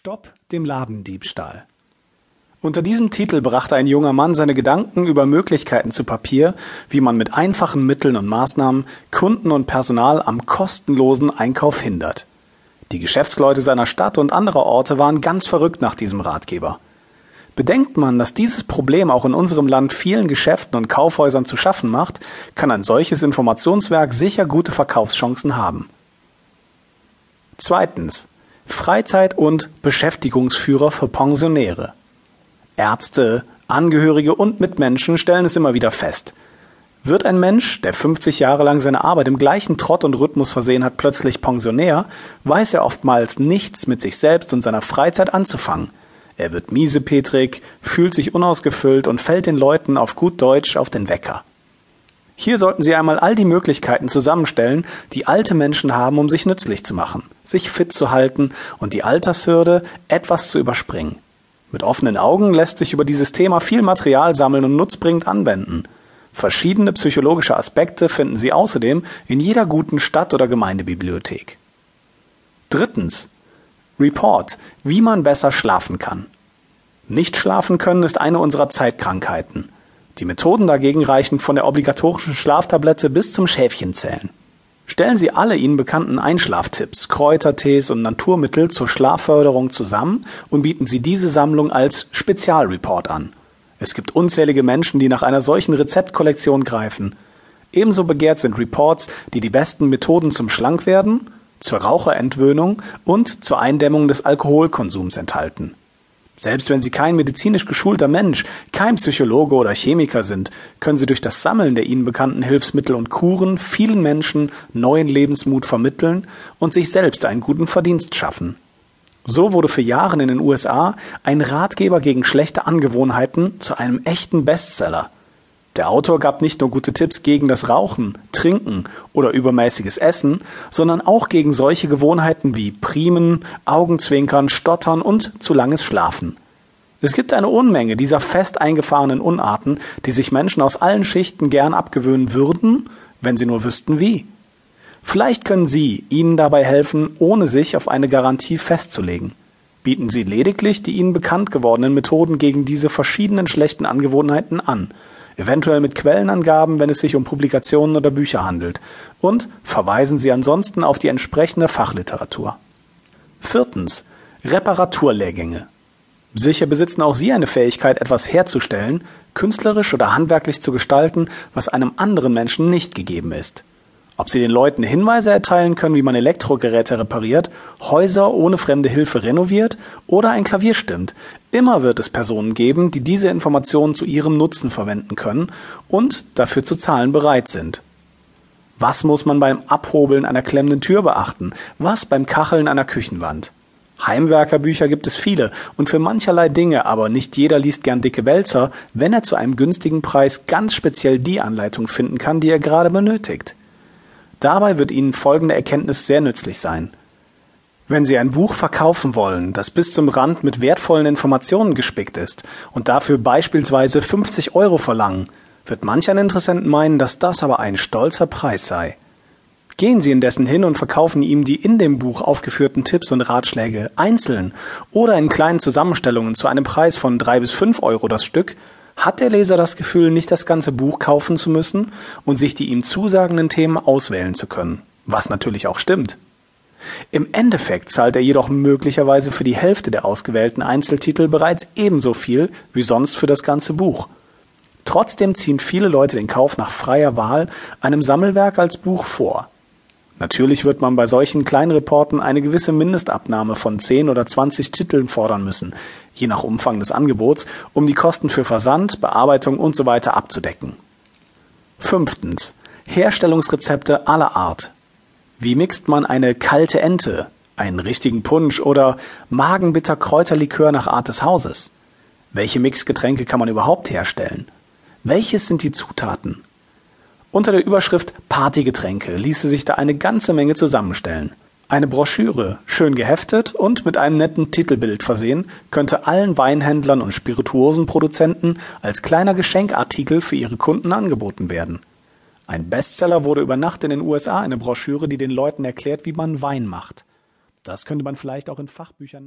Stopp dem Ladendiebstahl. Unter diesem Titel brachte ein junger Mann seine Gedanken über Möglichkeiten zu Papier, wie man mit einfachen Mitteln und Maßnahmen Kunden und Personal am kostenlosen Einkauf hindert. Die Geschäftsleute seiner Stadt und anderer Orte waren ganz verrückt nach diesem Ratgeber. Bedenkt man, dass dieses Problem auch in unserem Land vielen Geschäften und Kaufhäusern zu schaffen macht, kann ein solches Informationswerk sicher gute Verkaufschancen haben. Zweitens. Freizeit- und Beschäftigungsführer für Pensionäre. Ärzte, Angehörige und Mitmenschen stellen es immer wieder fest. Wird ein Mensch, der 50 Jahre lang seine Arbeit im gleichen Trott und Rhythmus versehen hat, plötzlich Pensionär, weiß er oftmals nichts mit sich selbst und seiner Freizeit anzufangen. Er wird miesepetrig, fühlt sich unausgefüllt und fällt den Leuten auf gut Deutsch auf den Wecker. Hier sollten Sie einmal all die Möglichkeiten zusammenstellen, die alte Menschen haben, um sich nützlich zu machen, sich fit zu halten und die Altershürde etwas zu überspringen. Mit offenen Augen lässt sich über dieses Thema viel Material sammeln und nutzbringend anwenden. Verschiedene psychologische Aspekte finden Sie außerdem in jeder guten Stadt- oder Gemeindebibliothek. Drittens. Report, wie man besser schlafen kann. Nicht schlafen können ist eine unserer Zeitkrankheiten. Die Methoden dagegen reichen von der obligatorischen Schlaftablette bis zum Schäfchenzählen. Stellen Sie alle Ihnen bekannten Einschlaftipps, Kräutertees und Naturmittel zur Schlafförderung zusammen und bieten Sie diese Sammlung als Spezialreport an. Es gibt unzählige Menschen, die nach einer solchen Rezeptkollektion greifen. Ebenso begehrt sind Reports, die die besten Methoden zum Schlankwerden, zur Raucherentwöhnung und zur Eindämmung des Alkoholkonsums enthalten. Selbst wenn Sie kein medizinisch geschulter Mensch, kein Psychologe oder Chemiker sind, können Sie durch das Sammeln der Ihnen bekannten Hilfsmittel und Kuren vielen Menschen neuen Lebensmut vermitteln und sich selbst einen guten Verdienst schaffen. So wurde für Jahre in den USA ein Ratgeber gegen schlechte Angewohnheiten zu einem echten Bestseller. Der Autor gab nicht nur gute Tipps gegen das Rauchen, Trinken oder übermäßiges Essen, sondern auch gegen solche Gewohnheiten wie Priemen, Augenzwinkern, Stottern und zu langes Schlafen. Es gibt eine Unmenge dieser fest eingefahrenen Unarten, die sich Menschen aus allen Schichten gern abgewöhnen würden, wenn sie nur wüssten wie. Vielleicht können Sie ihnen dabei helfen, ohne sich auf eine Garantie festzulegen. Bieten Sie lediglich die Ihnen bekannt gewordenen Methoden gegen diese verschiedenen schlechten Angewohnheiten an – eventuell mit Quellenangaben, wenn es sich um Publikationen oder Bücher handelt, und verweisen Sie ansonsten auf die entsprechende Fachliteratur. Viertens. Reparaturlehrgänge. Sicher besitzen auch Sie eine Fähigkeit, etwas herzustellen, künstlerisch oder handwerklich zu gestalten, was einem anderen Menschen nicht gegeben ist. Ob sie den Leuten Hinweise erteilen können, wie man Elektrogeräte repariert, Häuser ohne fremde Hilfe renoviert oder ein Klavier stimmt, immer wird es Personen geben, die diese Informationen zu ihrem Nutzen verwenden können und dafür zu zahlen bereit sind. Was muss man beim Abhobeln einer klemmenden Tür beachten? Was beim Kacheln einer Küchenwand? Heimwerkerbücher gibt es viele und für mancherlei Dinge, aber nicht jeder liest gern dicke Wälzer, wenn er zu einem günstigen Preis ganz speziell die Anleitung finden kann, die er gerade benötigt. Dabei wird Ihnen folgende Erkenntnis sehr nützlich sein. Wenn Sie ein Buch verkaufen wollen, das bis zum Rand mit wertvollen Informationen gespickt ist und dafür beispielsweise 50 Euro verlangen, wird manch ein Interessent meinen, dass das aber ein stolzer Preis sei. Gehen Sie indessen hin und verkaufen ihm die in dem Buch aufgeführten Tipps und Ratschläge einzeln oder in kleinen Zusammenstellungen zu einem Preis von drei bis fünf Euro das Stück, hat der Leser das Gefühl, nicht das ganze Buch kaufen zu müssen und sich die ihm zusagenden Themen auswählen zu können. Was natürlich auch stimmt. Im Endeffekt zahlt er jedoch möglicherweise für die Hälfte der ausgewählten Einzeltitel bereits ebenso viel wie sonst für das ganze Buch. Trotzdem ziehen viele Leute den Kauf nach freier Wahl einem Sammelwerk als Buch vor. Natürlich wird man bei solchen kleinen Reporten eine gewisse Mindestabnahme von 10 oder 20 Titeln fordern müssen, je nach Umfang des Angebots, um die Kosten für Versand, Bearbeitung usw. So abzudecken. Fünftens. Herstellungsrezepte aller Art. Wie mixt man eine kalte Ente, einen richtigen Punsch oder magenbitter Kräuterlikör nach Art des Hauses? Welche Mixgetränke kann man überhaupt herstellen? Welches sind die Zutaten? Unter der Überschrift Partygetränke ließe sich da eine ganze Menge zusammenstellen. Eine Broschüre, schön geheftet und mit einem netten Titelbild versehen, könnte allen Weinhändlern und Spirituosenproduzenten als kleiner Geschenkartikel für ihre Kunden angeboten werden. Ein Bestseller wurde über Nacht in den USA eine Broschüre, die den Leuten erklärt, wie man Wein macht. Das könnte man vielleicht auch in Fachbüchern